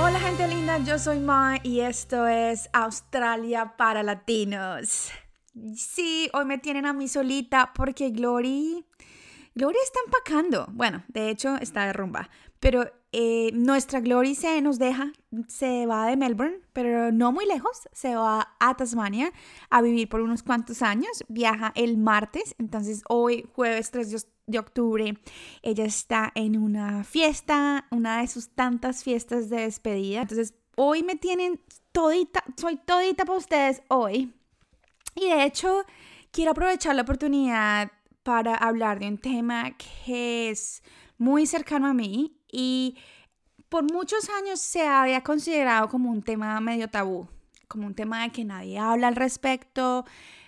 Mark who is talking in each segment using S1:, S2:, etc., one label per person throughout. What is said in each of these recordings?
S1: Hola gente linda, yo soy Ma y esto es Australia para Latinos. Sí, hoy me tienen a mí solita porque Glory, Glory está empacando. Bueno, de hecho está de rumba, pero eh, nuestra Glory se nos deja, se va de Melbourne, pero no muy lejos, se va a Tasmania a vivir por unos cuantos años, viaja el martes, entonces hoy jueves 3 de octubre ella está en una fiesta, una de sus tantas fiestas de despedida, entonces hoy me tienen todita, soy todita para ustedes hoy. Y de hecho, quiero aprovechar la oportunidad para hablar de un tema que es muy cercano a mí y por muchos años se había considerado como un tema medio tabú, como un tema de que nadie habla al respecto,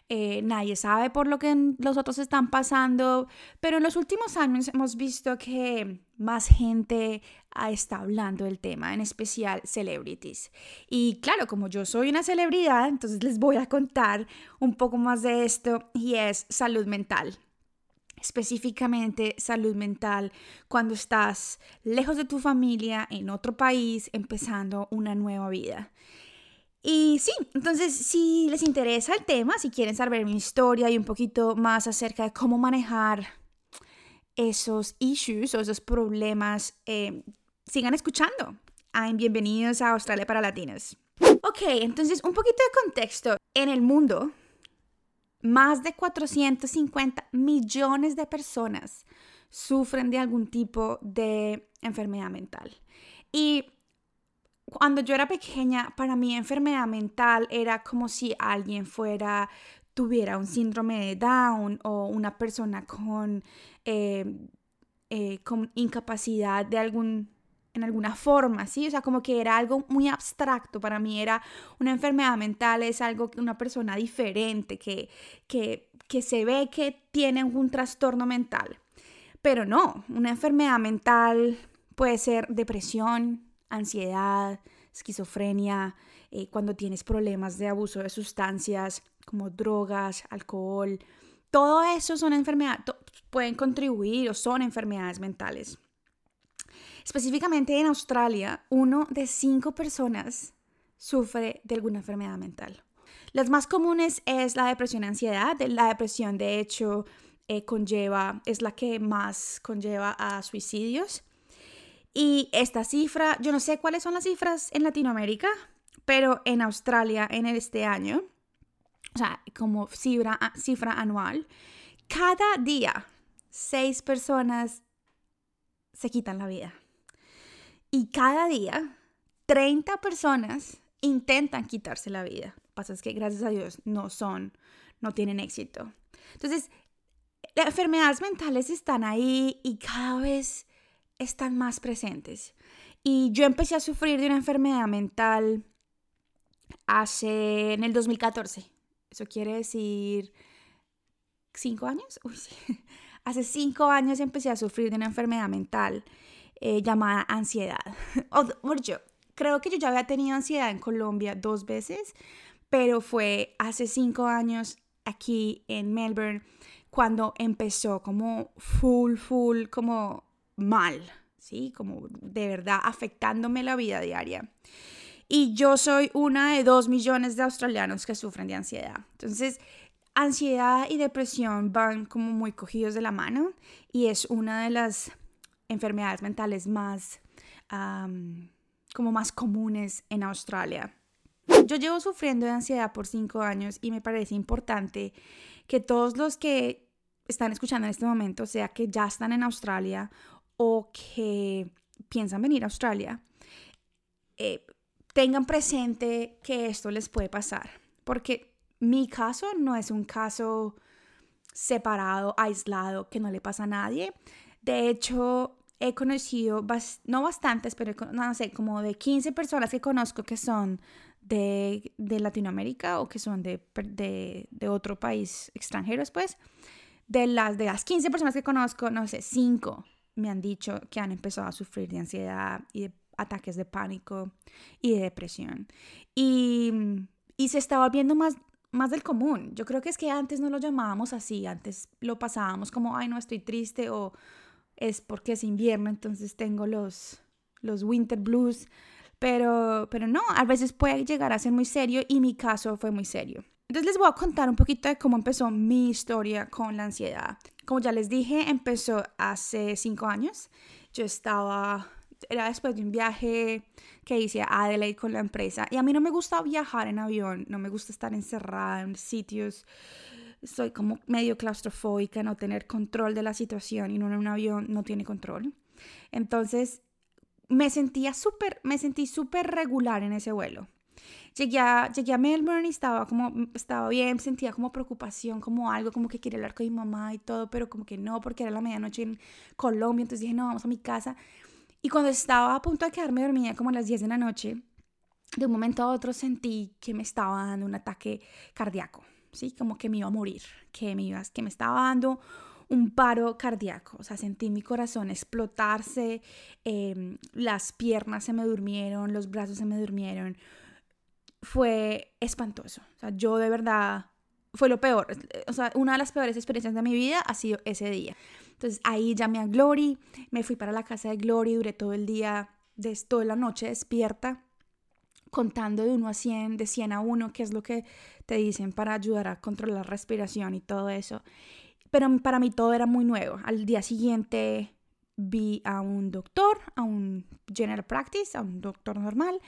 S1: eh, nadie sabe por lo que los otros están pasando, pero en los últimos años hemos visto que más gente está hablando del tema, en especial celebrities. Y claro, como yo soy una celebridad, entonces les voy a contar un poco más de esto y es salud mental específicamente salud mental cuando estás lejos de tu familia, en otro país, empezando una nueva vida. Y sí, entonces si les interesa el tema, si quieren saber mi historia y un poquito más acerca de cómo manejar esos issues o esos problemas, eh, sigan escuchando. bienvenidos a Australia para Latinos. Ok, entonces un poquito de contexto. En el mundo más de 450 millones de personas sufren de algún tipo de enfermedad mental. Y cuando yo era pequeña, para mí enfermedad mental era como si alguien fuera, tuviera un síndrome de Down o una persona con, eh, eh, con incapacidad de algún en alguna forma, ¿sí? O sea, como que era algo muy abstracto para mí, era una enfermedad mental, es algo que una persona diferente, que, que, que se ve que tiene un trastorno mental. Pero no, una enfermedad mental puede ser depresión, ansiedad, esquizofrenia, eh, cuando tienes problemas de abuso de sustancias como drogas, alcohol, todo eso son enfermedades, pueden contribuir o son enfermedades mentales. Específicamente en Australia, uno de cinco personas sufre de alguna enfermedad mental. Las más comunes es la depresión y ansiedad. La depresión, de hecho, eh, conlleva, es la que más conlleva a suicidios. Y esta cifra, yo no sé cuáles son las cifras en Latinoamérica, pero en Australia en este año, o sea, como cifra, cifra anual, cada día seis personas se quitan la vida. Y cada día, 30 personas intentan quitarse la vida. Lo que pasa es que gracias a Dios no son, no tienen éxito. Entonces, las enfermedades mentales están ahí y cada vez están más presentes. Y yo empecé a sufrir de una enfermedad mental hace en el 2014. Eso quiere decir cinco años. Hace cinco años empecé a sufrir de una enfermedad mental eh, llamada ansiedad. o, yo creo que yo ya había tenido ansiedad en Colombia dos veces, pero fue hace cinco años aquí en Melbourne cuando empezó como full, full, como mal, ¿sí? Como de verdad afectándome la vida diaria. Y yo soy una de dos millones de australianos que sufren de ansiedad. Entonces, ansiedad y depresión van como muy cogidos de la mano y es una de las enfermedades mentales más, como más comunes en Australia. Yo llevo sufriendo de ansiedad por cinco años y me parece importante que todos los que están escuchando en este momento, sea que ya están en Australia o que piensan venir a Australia, eh, tengan presente que esto les puede pasar. Porque mi caso no es un caso separado, aislado, que no le pasa a nadie. De hecho, he conocido, no bastantes, pero no sé, como de 15 personas que conozco que son de, Latinoamérica o que son de, de, otro país extranjero después. De las, de las 15 personas que conozco, no sé, 5 me han dicho que han empezado a sufrir de ansiedad y de ataques de pánico y de depresión. Y, y se está volviendo más, más del común. Yo creo que es que antes no lo llamábamos así, antes lo pasábamos como, ay, no, estoy triste o es porque es invierno, entonces tengo los, los winter blues, Pero, pero no, a veces puede llegar a ser muy serio y mi caso fue muy serio. Entonces les voy a contar un poquito de cómo empezó mi historia con la ansiedad. Como ya les dije, empezó hace cinco años. Yo estaba, era después de un viaje que hice a Adelaide con la empresa. Y a mí no me gusta viajar en avión, no me gusta estar encerrada en sitios. Soy como medio claustrofóbica, no tener control de la situación y uno en un avión no tiene control. Entonces me sentía súper, me sentí súper regular en ese vuelo. Llegué a, llegué a Melbourne y estaba como, estaba bien, sentía como preocupación, como algo, como que quería hablar con mi mamá y todo, pero como que no, porque era la medianoche en Colombia, entonces dije, no, vamos a mi casa. Y cuando estaba a punto de quedarme dormida, como a las 10 de la noche, de un momento a otro sentí que me estaba dando un ataque cardíaco, ¿sí? Como que me iba a morir, que me, iba, que me estaba dando un paro cardíaco, o sea, sentí mi corazón explotarse, em, las piernas se me durmieron, los brazos se me durmieron. Fue espantoso, o sea, yo de verdad, fue lo peor, o sea, una de las peores experiencias de mi vida ha sido ese día. Entonces ahí llamé a Glory, me fui para la casa de Glory, duré todo el día, de, toda la noche despierta, contando de 1 a 100, de 100 a 1, que es lo que te dicen para ayudar a controlar la respiración y todo eso. Pero para mí todo era muy nuevo. Al día siguiente vi a un doctor, a un general practice, a un doctor normal.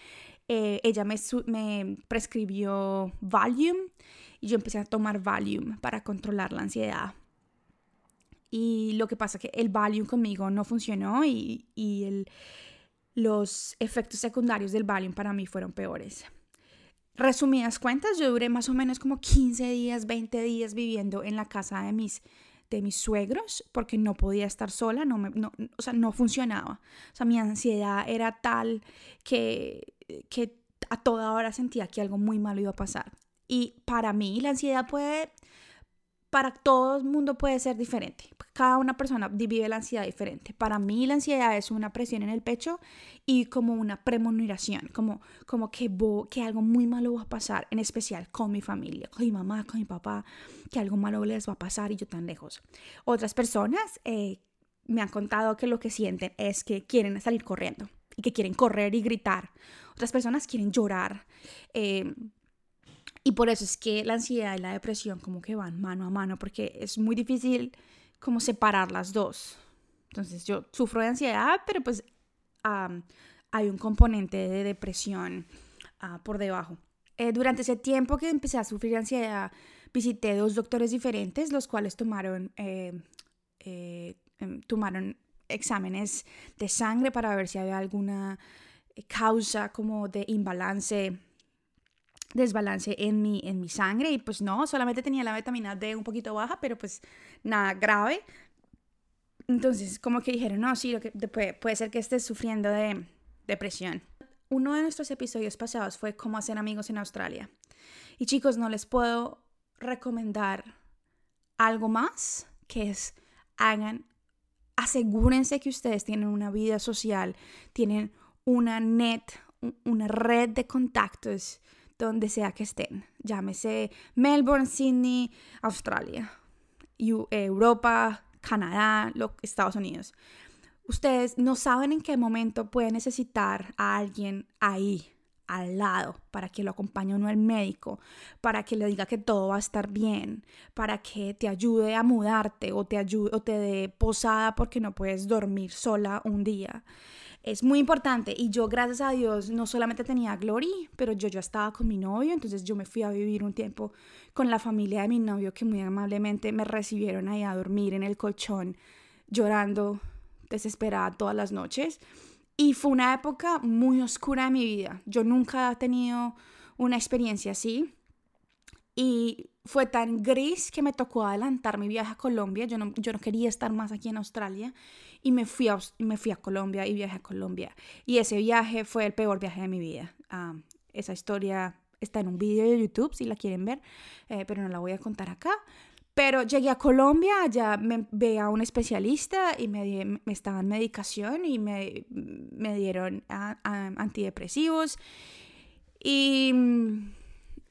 S1: Eh, ella me, me prescribió Valium y yo empecé a tomar Valium para controlar la ansiedad. Y lo que pasa es que el Valium conmigo no funcionó y, y el, los efectos secundarios del Valium para mí fueron peores. Resumidas cuentas, yo duré más o menos como 15 días, 20 días viviendo en la casa de mis, de mis suegros porque no podía estar sola, no, me, no o sea, no funcionaba. O sea, mi ansiedad era tal que, que a toda hora sentía que algo muy malo iba a pasar. Y para mí la ansiedad puede para todo el mundo puede ser diferente. Cada una persona vive la ansiedad diferente. Para mí la ansiedad es una presión en el pecho y como una premonición, como, como que, algo muy malo va a pasar, en especial con mi familia, con mi mamá, con mi papá, que algo malo les va a pasar y yo tan lejos. Otras personas eh, me han contado que lo que sienten es que quieren salir corriendo y que quieren correr y gritar. Otras personas quieren llorar. Eh, y por eso es que la ansiedad y la depresión como que van mano a mano, porque es muy difícil como separar las dos. Entonces yo sufro de ansiedad, pero pues hay un componente de depresión ah, por debajo. Eh, durante ese tiempo que empecé a sufrir ansiedad, visité dos doctores diferentes, los cuales tomaron, eh, eh, em, tomaron exámenes de sangre para ver si había alguna causa como de imbalance desbalance en mi, en mi sangre y pues no, solamente tenía la vitamina D un poquito baja, pero pues nada grave. Entonces, como que dijeron, no, sí, lo que, puede, puede ser que estés sufriendo de depresión. Uno de nuestros episodios pasados fue cómo hacer amigos en Australia. Y chicos, no les puedo recomendar algo más que es hagan, asegúrense que ustedes tienen una vida social, tienen una net, una red de contactos donde sea que estén, llámese Melbourne, Sydney, Australia, Europa, Canadá, Estados Unidos. Ustedes no saben en qué momento pueden necesitar a alguien ahí, al lado, para que lo acompañe uno al médico, para que le diga que todo va a estar bien, para que te ayude a mudarte o te ayude o te dé posada porque no puedes dormir sola un día es muy importante. Y yo, gracias a Dios, no solamente tenía Glory, pero yo ya estaba con mi novio, entonces yo me fui a vivir un tiempo con la familia de mi novio que muy amablemente me recibieron ahí a dormir en el colchón, llorando desesperada todas las noches. Y fue una época muy oscura de mi vida. Yo nunca he tenido una experiencia así. Y fue tan gris que me tocó adelantar mi viaje a Colombia. Yo no, yo no quería estar más aquí en Australia y me fui, a, me fui a Colombia y viajé a Colombia. Y ese viaje fue el peor viaje de mi vida. Ah, esa historia está en un video de YouTube si la quieren ver, eh, pero no la voy a contar acá. Pero llegué a Colombia, allá me ve a un especialista y me, me estaban medicación y me, me dieron antidepresivos. Y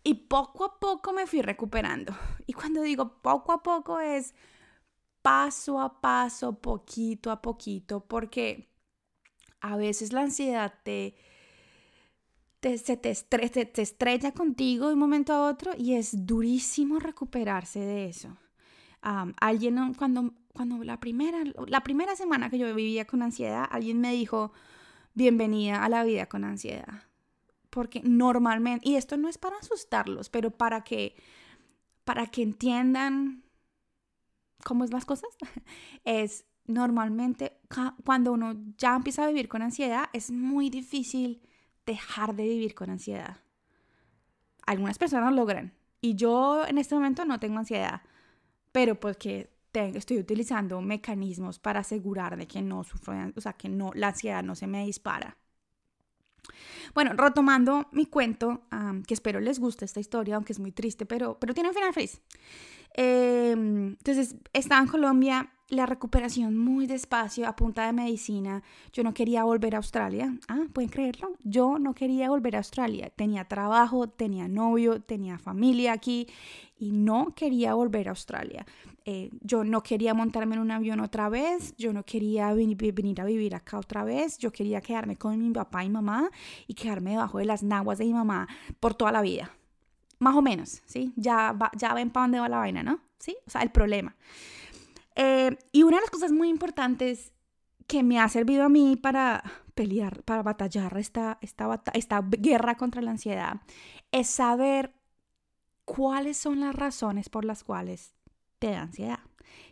S1: y poco a poco me fui recuperando. Y cuando digo poco a poco es paso a paso, poquito a poquito, porque a veces la ansiedad te, se te, estrella contigo de un momento a otro y es durísimo recuperarse de eso. alguien, cuando, cuando la, primera, la primera semana que yo vivía con ansiedad, alguien me dijo, bienvenida a la vida con ansiedad. Porque normalmente, y esto no es para asustarlos, pero para que, para que entiendan cómo es las cosas, es normalmente cuando uno ya empieza a vivir con ansiedad, es muy difícil dejar de vivir con ansiedad. Algunas personas logran. Y yo en este momento no tengo ansiedad, pero porque tengo, estoy utilizando mecanismos para asegurar de que no sufro, o sea, que no, la ansiedad no se me dispara. Bueno, retomando mi cuento, que espero les guste esta historia, aunque es muy triste, pero, pero tiene un final feliz. Em, entonces, estaba en Colombia, la recuperación muy despacio, a punta de medicina. Yo no quería volver a Australia. Ah, ¿pueden creerlo? Yo no quería volver a Australia. Tenía trabajo, tenía novio, tenía familia aquí y no quería volver a Australia. Eh, yo no quería montarme en un avión otra vez, yo no quería venir, a vivir acá otra vez, yo quería quedarme con mi papá y mamá y quedarme debajo de las naguas de mi mamá por toda la vida. Más o menos, ¿sí? Ya, ya ven para dónde va la vaina, ¿no? ¿Sí? O sea, el problema. Eh, y una de las cosas muy importantes que me ha servido a mí para pelear, para batallar esta, esta, esta guerra contra la ansiedad, es saber cuáles son las razones por las cuales te da ansiedad.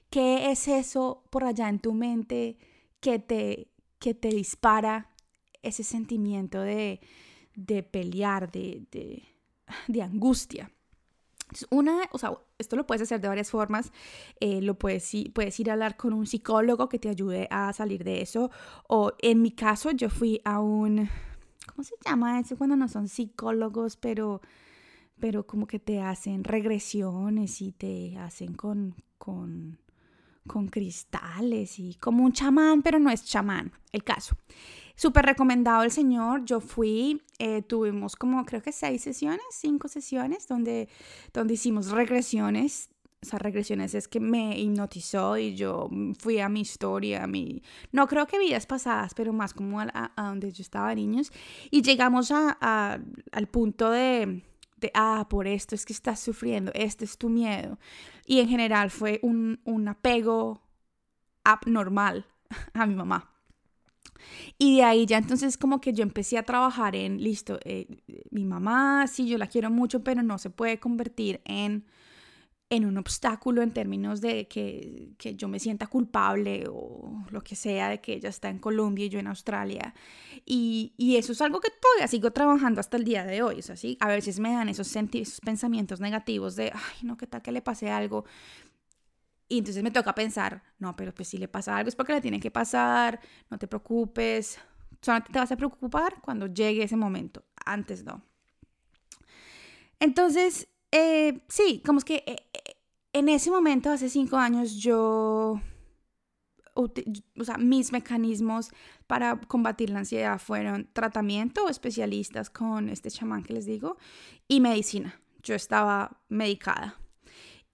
S1: ¿Qué es eso por allá en tu mente que te, que te dispara ese sentimiento de, de pelear, de, de, de angustia. Una, o sea, esto lo puedes hacer de varias formas. Eh, lo puedes, puedes ir a hablar con un psicólogo que te ayude a salir de eso. O en mi caso, yo fui a un, ¿cómo se llama eso? Cuando no son psicólogos, pero, pero como que te hacen regresiones y te hacen con, con, con cristales y como un chamán, pero no es chamán, el caso. Súper recomendado el señor. Yo fui, eh, tuvimos como creo que seis sesiones, cinco sesiones, donde, donde hicimos regresiones. O sea, regresiones es que me hipnotizó y yo fui a mi historia, a mi... No creo que vidas pasadas, pero más como a, donde yo estaba niños. Y llegamos a, al punto de, de, ah, por esto es que estás sufriendo, este es tu miedo. Y en general fue un, un apego abnormal a mi mamá. Y de ahí ya entonces como que yo empecé a trabajar en, listo, eh, mi mamá, sí, yo la quiero mucho, pero no se puede convertir en, en un obstáculo en términos de que, que, yo me sienta culpable o lo que sea de que ella está en Colombia y yo en Australia. Y, y eso es algo que todavía sigo trabajando hasta el día de hoy. O sea, sí, a veces me dan esos, esos pensamientos negativos de, ay, no, ¿qué tal que le pase algo? Y entonces me toca pensar, no, pero pues si le pasa algo es porque le tiene que pasar, no te preocupes, solamente te vas a preocupar cuando llegue ese momento, antes no. Entonces, eh, sí, como es que eh, eh, en ese momento, hace cinco años, yo, o sea, mis mecanismos para combatir la ansiedad fueron tratamiento especialistas con este chamán que les digo y medicina. Yo estaba medicada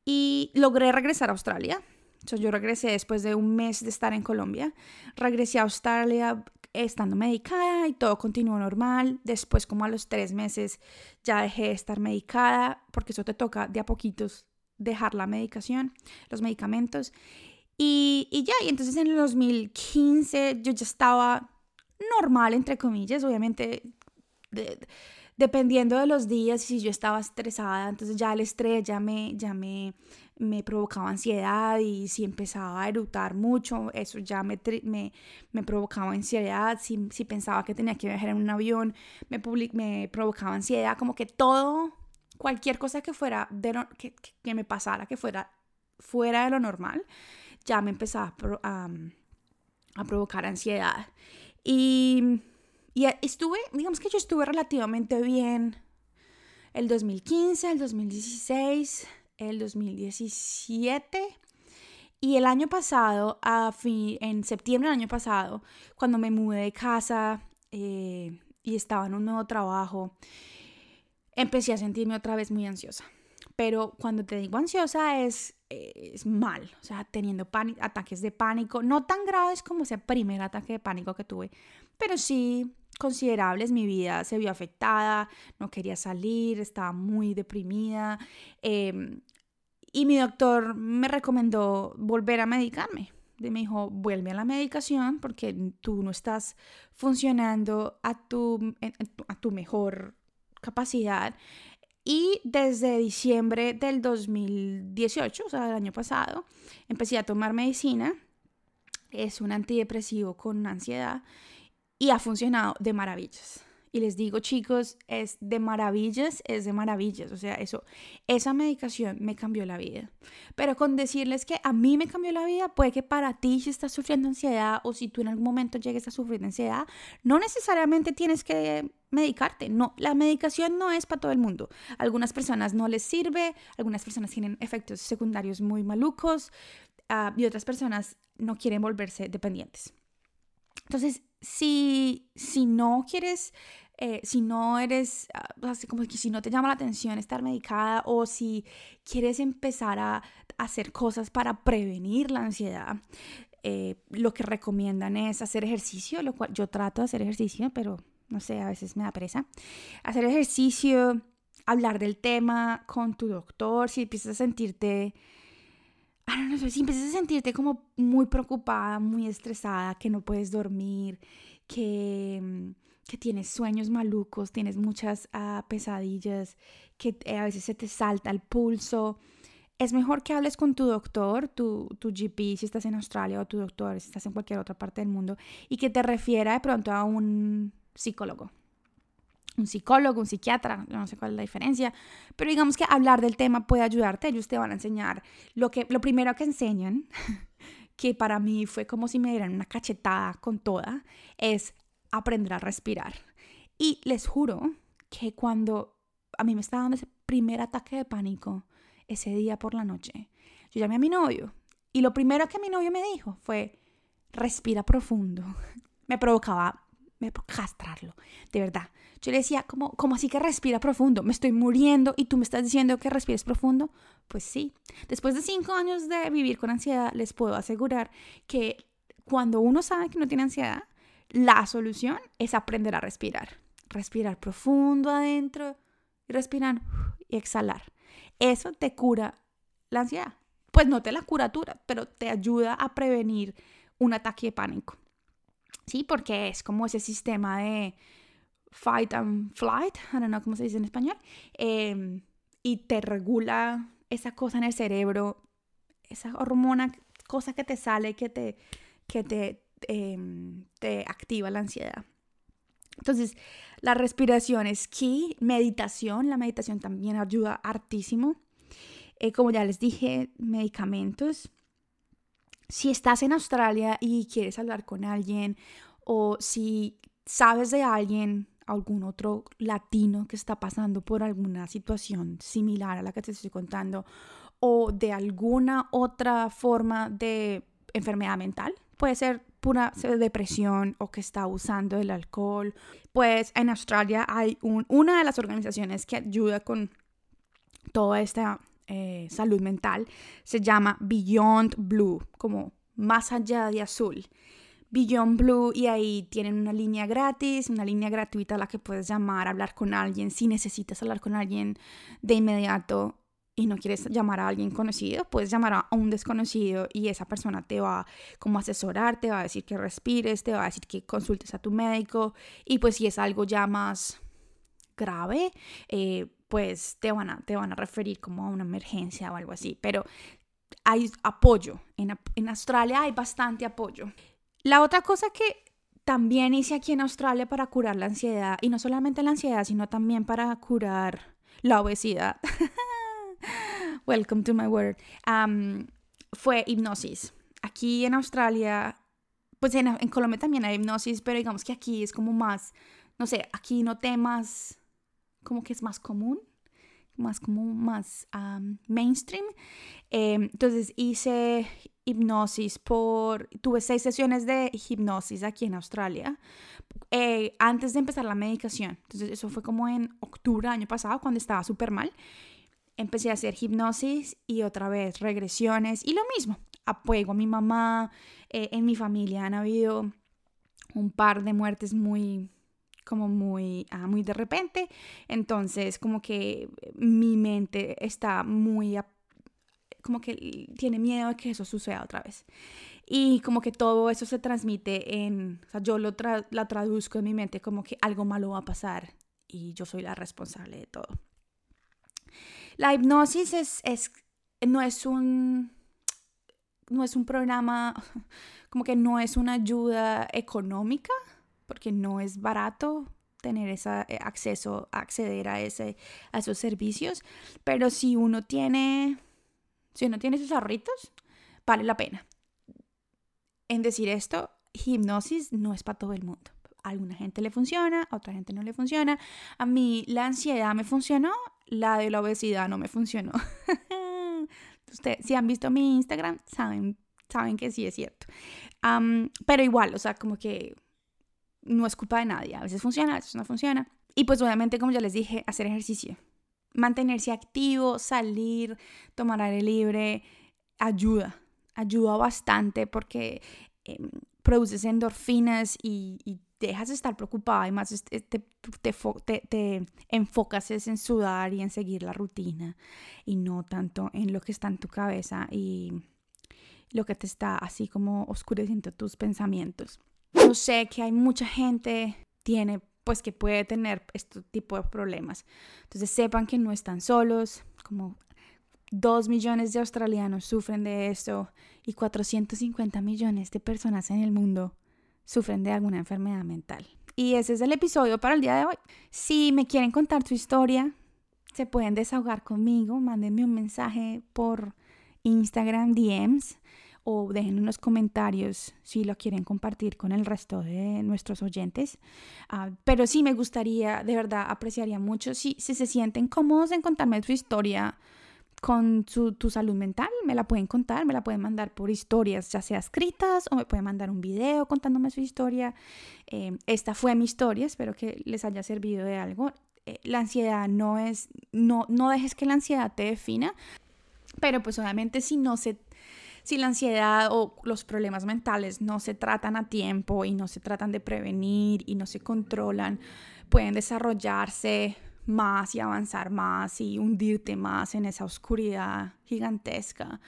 S1: y logré regresar a Australia. yo regresé después de un mes de estar en Colombia. Regresé a Australia estando medicada y todo continuó normal. Después, como a los tres meses, ya dejé de estar medicada porque eso te toca de a poquitos dejar la medicación, los medicamentos. Y, y ya, y entonces en el 2015 yo ya estaba normal, entre comillas, obviamente dependiendo de los días, si yo estaba estresada, entonces ya el estrés ya me, ya me, me provocaba ansiedad y si empezaba a erutar mucho, eso ya me, me, me provocaba ansiedad, si, si, pensaba que tenía que viajar en un avión, me, me provocaba ansiedad, como que todo, cualquier cosa que fuera, de que, que, me pasara, que fuera fuera de lo normal, ya me empezaba a, a provocar ansiedad. Y y estuve, digamos que yo estuve relativamente bien el 2015, el 2016, el 2017 y el año pasado, a fin, en septiembre del año pasado, cuando me mudé de casa eh, y estaba en un nuevo trabajo, empecé a sentirme otra vez muy ansiosa. Pero cuando te digo ansiosa es, es mal, o sea, teniendo ataques de pánico, no tan graves como ese primer ataque de pánico que tuve, pero sí considerables, mi vida se vio afectada, no quería salir, estaba muy deprimida. Em, y mi doctor me recomendó volver a medicarme. me dijo, vuelve a la medicación porque tú no estás funcionando a tu, a tu mejor capacidad. Y desde diciembre del 2018, o sea, del año pasado, empecé a tomar medicina. Es un antidepresivo con ansiedad y ha funcionado de maravillas. Y les digo, chicos, es de maravillas, es de maravillas. O sea, eso, esa medicación me cambió la vida. Pero con decirles que a mí me cambió la vida, puede que para ti, si estás sufriendo ansiedad o si tú en algún momento llegues a sufrir ansiedad, no necesariamente tienes que medicarte. No, la medicación no es para todo el mundo. algunas personas no les sirve, algunas personas tienen efectos secundarios muy malucos uh, y otras personas no quieren volverse dependientes. Entonces, si, si no quieres, eh, si no eres, ah, así como que si no te llama la atención estar medicada o si quieres empezar a, hacer cosas para prevenir la ansiedad, eh, lo que recomiendan es hacer ejercicio, lo cual yo trato de hacer ejercicio, pero no sé, a veces me da presa. Hacer ejercicio, hablar del tema con tu doctor, si empiezas a sentirte no sé, si empiezas a sentirte como muy preocupada, muy estresada, que no puedes dormir, que, mm, que tienes sueños malucos, tienes muchas ah, pesadillas, que a veces se te salta el pulso, es mejor que hables con tu doctor, tu, tu GP, si estás en Australia, o tu doctor, si estás en cualquier otra parte del mundo, y que te refiera de pronto a un psicólogo un psicólogo, un psiquiatra, no sé cuál es la diferencia, pero digamos que hablar del tema puede ayudarte, ellos te van a enseñar lo que lo primero que enseñan, que para mí fue como si me dieran una cachetada con toda, es aprender a respirar. Y les juro que cuando a mí me estaba dando ese primer ataque de pánico ese día por la noche, yo llamé a mi novio y lo primero que mi novio me dijo fue respira profundo. Me provocaba me castrarlo, de verdad. Yo le decía, como, como así que respira profundo? Me estoy muriendo y tú me estás diciendo que respires profundo. Pues sí, después de cinco años de vivir con ansiedad, les puedo asegurar que cuando uno sabe que no tiene ansiedad, la solución es aprender a respirar. Respirar profundo adentro y respirar y exhalar. Eso te cura la ansiedad. Pues no te la curatura, pero te ayuda a prevenir un ataque de pánico. Sí, porque es como ese sistema de fight and flight, I don't know cómo se dice en español, em, y te regula esa cosa en el cerebro, esa hormona, cosa que te sale, que te, que te, em, te activa la ansiedad. Entonces, la respiración es key, meditación, la meditación también ayuda hartísimo. Eh, como ya les dije, medicamentos, si estás en Australia y quieres hablar con alguien o si sabes de alguien, algún otro latino que está pasando por alguna situación similar a la que te estoy contando o de alguna otra forma de enfermedad mental, puede ser pura depresión o que está usando el alcohol, pues en Australia hay una de las organizaciones que ayuda con toda esta eh, salud mental se llama Beyond Blue, como más allá de azul. Beyond Blue y ahí tienen una línea gratis, una línea gratuita a la que puedes llamar, hablar con alguien. Si necesitas hablar con alguien de inmediato y no quieres llamar a alguien conocido, puedes llamar a un desconocido y esa persona te va como asesorar, te va a decir que respires, te va a decir que consultes a tu médico y pues si es algo ya más grave, eh, pues te van, a, te van a referir como a una emergencia o algo así. Pero hay apoyo. En, en Australia hay bastante apoyo. La otra cosa que también hice aquí en Australia para curar la ansiedad, y no solamente la ansiedad, sino también para curar la obesidad. Welcome to my world. fue hipnosis. Aquí en Australia, pues en, en, Colombia también hay hipnosis, pero digamos que aquí es como más, no sé, aquí no temas como que es más común, más como más mainstream. Em, entonces hice hipnosis por, tuve seis sesiones de hipnosis aquí en Australia eh, antes de empezar la medicación. Entonces eso fue como en octubre del año pasado cuando estaba súper mal. Empecé a hacer hipnosis y otra vez regresiones y lo mismo, apoyo a mi mamá, eh, en mi familia han habido un par de muertes muy como muy, ah, muy de repente. Entonces, como que mi mente está muy, como que tiene miedo de que eso suceda otra vez. Y como que todo eso se transmite en, o sea, yo lo la traduzco en mi mente como que algo malo va a pasar y yo soy la responsable de todo. La hipnosis es, es no es un, no es un programa, como que no es una ayuda económica, porque no es barato tener ese eh, acceso, acceder a, ese, a esos servicios, pero si uno tiene, si uno tiene sus ahorritos, vale la pena. En decir esto, hipnosis no es para todo el mundo. A alguna gente le funciona, a otra gente no le funciona. A mí la ansiedad me funcionó, la de la obesidad no me funcionó. Ustedes, si han visto mi Instagram, saben, saben que sí es cierto. pero igual, o sea, como que no es culpa de nadie. A veces funciona, a veces no funciona. Y pues obviamente, como ya les dije, hacer ejercicio. Mantenerse activo, salir, tomar aire libre, ayuda. Ayuda bastante porque em, produces endorfinas y, dejas de estar preocupada y más te, te, te, te, enfocas en sudar y en seguir la rutina y no tanto en lo que está en tu cabeza y lo que te está así como oscureciendo tus pensamientos. Yo sé que hay mucha gente tiene pues que puede tener este tipo de problemas. Entonces sepan que no están solos, como dos millones de australianos sufren de esto y 450 millones de personas en el mundo sufren de alguna enfermedad mental. Y ese es el episodio para el día de hoy. Si me quieren contar su historia, se pueden desahogar conmigo, mándenme un mensaje por Instagram DMs o dejen unos comentarios si lo quieren compartir con el resto de nuestros oyentes. Ah, pero sí me gustaría, de verdad, apreciaría mucho si, si se sienten cómodos en contarme su historia con su, tu salud mental, me la pueden contar, me la pueden mandar por historias, ya sea escritas o me pueden mandar un video contándome su historia. Eh, esta fue mi historia, espero que les haya servido de algo. Eh, la ansiedad no es, no, no dejes que la ansiedad te defina, pero pues obviamente si no se si la ansiedad o los problemas mentales no se tratan a tiempo y no se tratan de prevenir y no se controlan, pueden desarrollarse más y avanzar más y hundirte más en esa oscuridad gigantesca.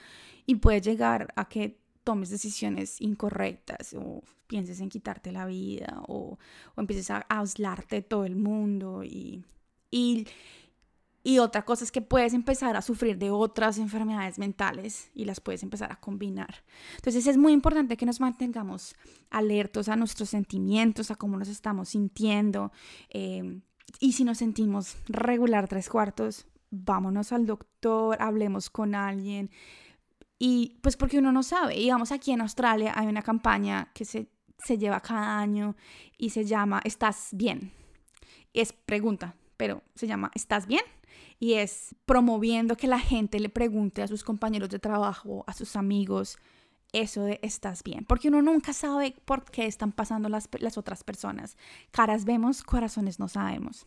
S1: Y puede llegar a que tomes decisiones incorrectas o pienses en quitarte la vida o, o empieces a, aislarte de todo el mundo y, y y otra cosa es que puedes empezar a sufrir de otras enfermedades mentales y las puedes empezar a combinar. Entonces es muy importante que nos mantengamos alertos a nuestros sentimientos, a cómo nos estamos sintiendo. Eh, y si nos sentimos regular tres cuartos, vámonos al doctor, hablemos con alguien. Y pues porque uno no sabe. Digamos, aquí en Australia hay una campaña que se, se lleva cada año y se llama ¿Estás bien? Es pregunta, pero se llama ¿Estás bien? Y es promoviendo que la gente le pregunte a sus compañeros de trabajo, a sus amigos, eso de estás bien, porque uno nunca sabe por qué están pasando las, las otras personas. Caras vemos, corazones no sabemos.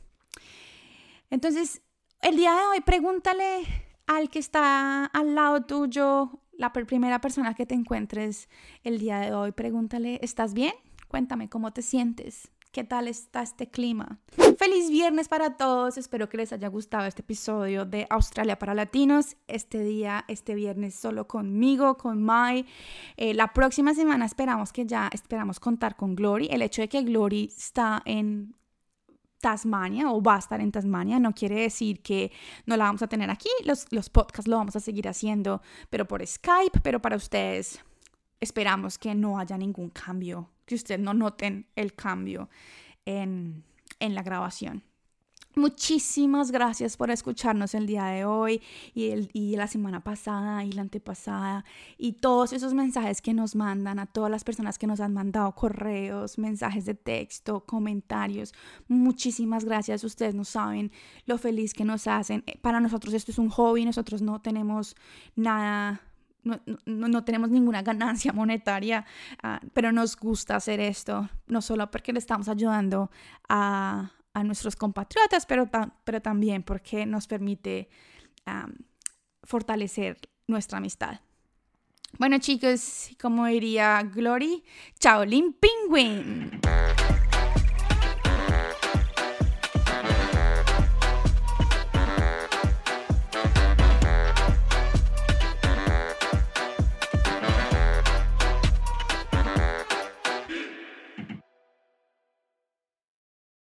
S1: Entonces, el día de hoy pregúntale al que está al lado tuyo, la primera persona que te encuentres el día de hoy, pregúntale, ¿estás bien? Cuéntame cómo te sientes. ¿Qué tal está este clima? Feliz viernes para todos. Espero que les haya gustado este episodio de Australia para Latinos. Este día, este viernes, solo conmigo, con Mai. Eh, la próxima semana esperamos que ya, esperamos contar con Glory. El hecho de que Glory está en Tasmania o va a estar en Tasmania no quiere decir que no la vamos a tener aquí. Los, los podcasts lo vamos a seguir haciendo, pero por Skype. Pero para ustedes esperamos que no haya ningún cambio que ustedes no noten el cambio en, en la grabación. Muchísimas gracias por escucharnos el día de hoy y, el, y la semana pasada y la antepasada y todos esos mensajes que nos mandan a todas las personas que nos han mandado correos, mensajes de texto, comentarios. Muchísimas gracias. Ustedes no saben lo feliz que nos hacen. Para nosotros esto es un hobby, nosotros no tenemos nada no, no, tenemos ninguna ganancia monetaria, ah, pero nos gusta hacer esto, no solo porque le estamos ayudando a, a nuestros compatriotas, pero, pero también porque nos permite fortalecer nuestra amistad. Bueno chicos, como diría Glory, chao Lin Penguin.